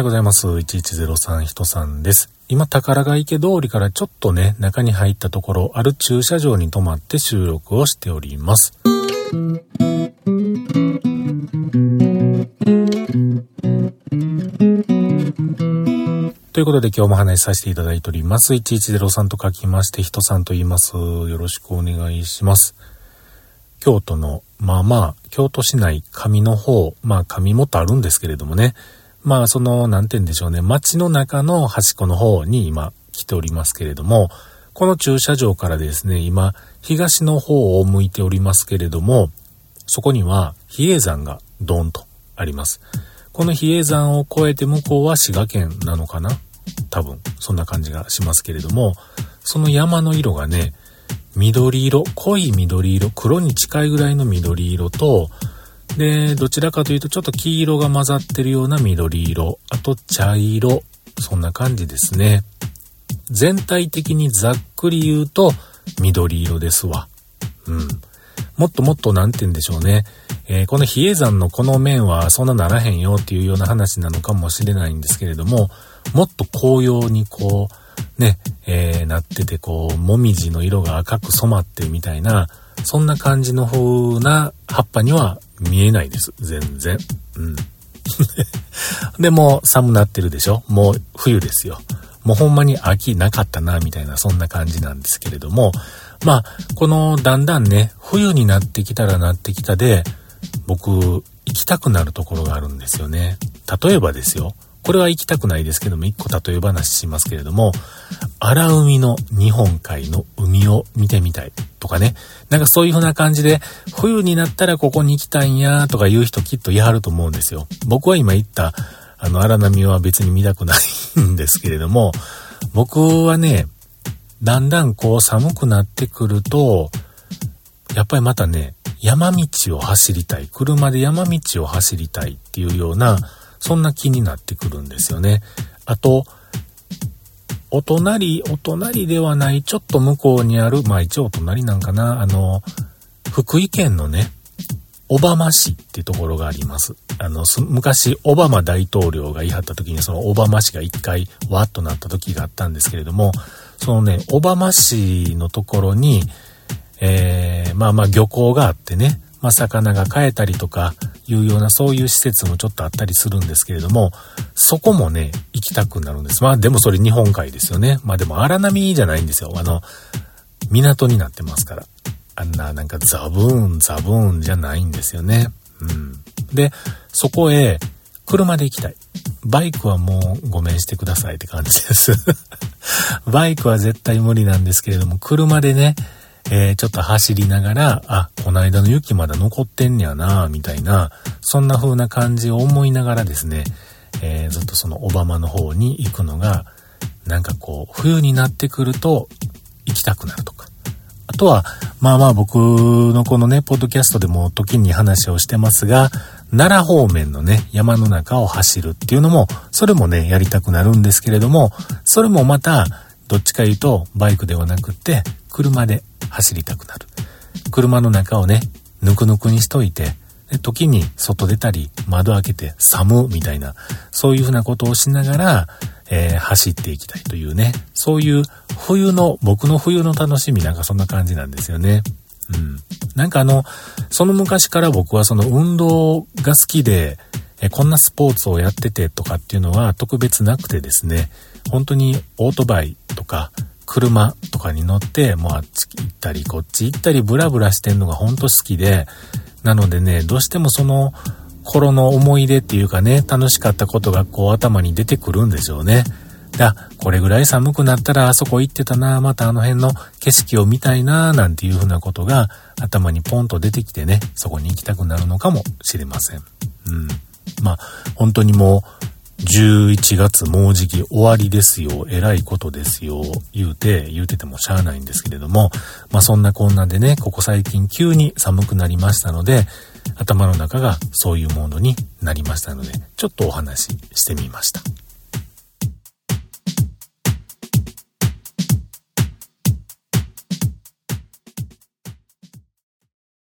はようございます。1103人さんです。今、宝ヶ池通りからちょっとね、中に入ったところ、ある駐車場に泊まって収録をしております。ということで今日も話しさせていただいております。1103と書きまして、人さんと言います。よろしくお願いします。京都の、まあまあ、京都市内、上の方、まあ上もとあるんですけれどもね、まあその、なんて言うんでしょうね、街の中の端っこの方に今来ておりますけれども、この駐車場からですね、今、東の方を向いておりますけれども、そこには比叡山がドンとあります。この比叡山を越えて向こうは滋賀県なのかな？多分、そんな感じがしますけれども、その山の色がね、緑色、濃い緑色、黒に近いぐらいの緑色と、で、どちらかというとちょっと黄色が混ざってるような緑色、あと茶色、そんな感じですね。全体的にざっくり言うと緑色ですわ。うん。もっともっと何て言うんでしょうね。えー、この比叡山のこの面はそんなならへんよっていうような話なのかもしれないんですけれども、もっと紅葉にこう、ね、えー、なってて、こう、もみじの色が赤く染まってみたいな、そんな感じの風な葉っぱには見えないです。全然。うん。でも、寒なってるでしょ？もう冬ですよ。もうほんまに秋なかったな、みたいな、そんな感じなんですけれども、まあ、この、だんだんね、冬になってきたらなってきたで、僕、行きたくなるところがあるんですよね。例えばですよ。これは行きたくないですけども、一個例え話しますけれども、荒海の日本海の海を見てみたいとかね。なんかそういう風な感じで、冬になったらここに行きたいんやとか言う人きっと言いはると思うんですよ。僕は今言った、あの荒波は別に見たくないんですけれども、僕はね、だんだんこう寒くなってくると、やっぱりまたね、山道を走りたい。車で山道を走りたいっていうような、そんな気になってくるんですよね。あと、お隣、お隣ではない、ちょっと向こうにある、まあ一応お隣なんかな、あの、福井県のね、小浜市っていうところがあります。あの、昔、オバマ大統領が言い張った時に、その小浜市が一回、わっとなった時があったんですけれども、そのね、小浜市のところに、えー、まあまあ漁港があってね、まあ、魚が飼えたりとかいうようなそういう施設もちょっとあったりするんですけれども、そこもね、行きたくなるんです。まあでもそれ日本海ですよね。まあでも荒波じゃないんですよ。あの、港になってますから。あんななんかザブーン、ザブーンじゃないんですよね。うん。で、そこへ車で行きたい。バイクはもうごめんしてくださいって感じです。バイクは絶対無理なんですけれども、車でね、えー、ちょっと走りながら、あ、この間の雪まだ残ってんねやな、みたいな、そんな風な感じを思いながらですね、えー、ずっとそのオバマの方に行くのが、なんかこう、冬になってくると行きたくなるとか。あとは、まあまあ僕のこのね、ポッドキャストでも時に話をしてますが、奈良方面のね、山の中を走るっていうのも、それもね、やりたくなるんですけれども、それもまた、どっちか言うと、バイクではなくって、車で走りたくなる。車の中をね、ぬくぬくにしといて、で時に外出たり、窓開けて寒みたいな、そういうふうなことをしながら、えー、走っていきたいというね、そういう冬の、僕の冬の楽しみなんかそんな感じなんですよね。うん。なんかあの、その昔から僕はその運動が好きで、えこんなスポーツをやっててとかっていうのは特別なくてですね、本当にオートバイとか、車とかに乗って、もうあっち行ったり、こっち行ったり、ブラブラしてんのがほんと好きで、なのでね、どうしてもその頃の思い出っていうかね、楽しかったことがこう頭に出てくるんでしょうね。だ、これぐらい寒くなったらあそこ行ってたな、またあの辺の景色を見たいな、なんていうふうなことが頭にポンと出てきてね、そこに行きたくなるのかもしれません。うん。まあ、本当にもう、11月もうじき終わりですよ、偉いことですよ、言うて、言うててもしゃあないんですけれども、まあそんなこんなでね、ここ最近急に寒くなりましたので、頭の中がそういうモードになりましたので、ちょっとお話ししてみました。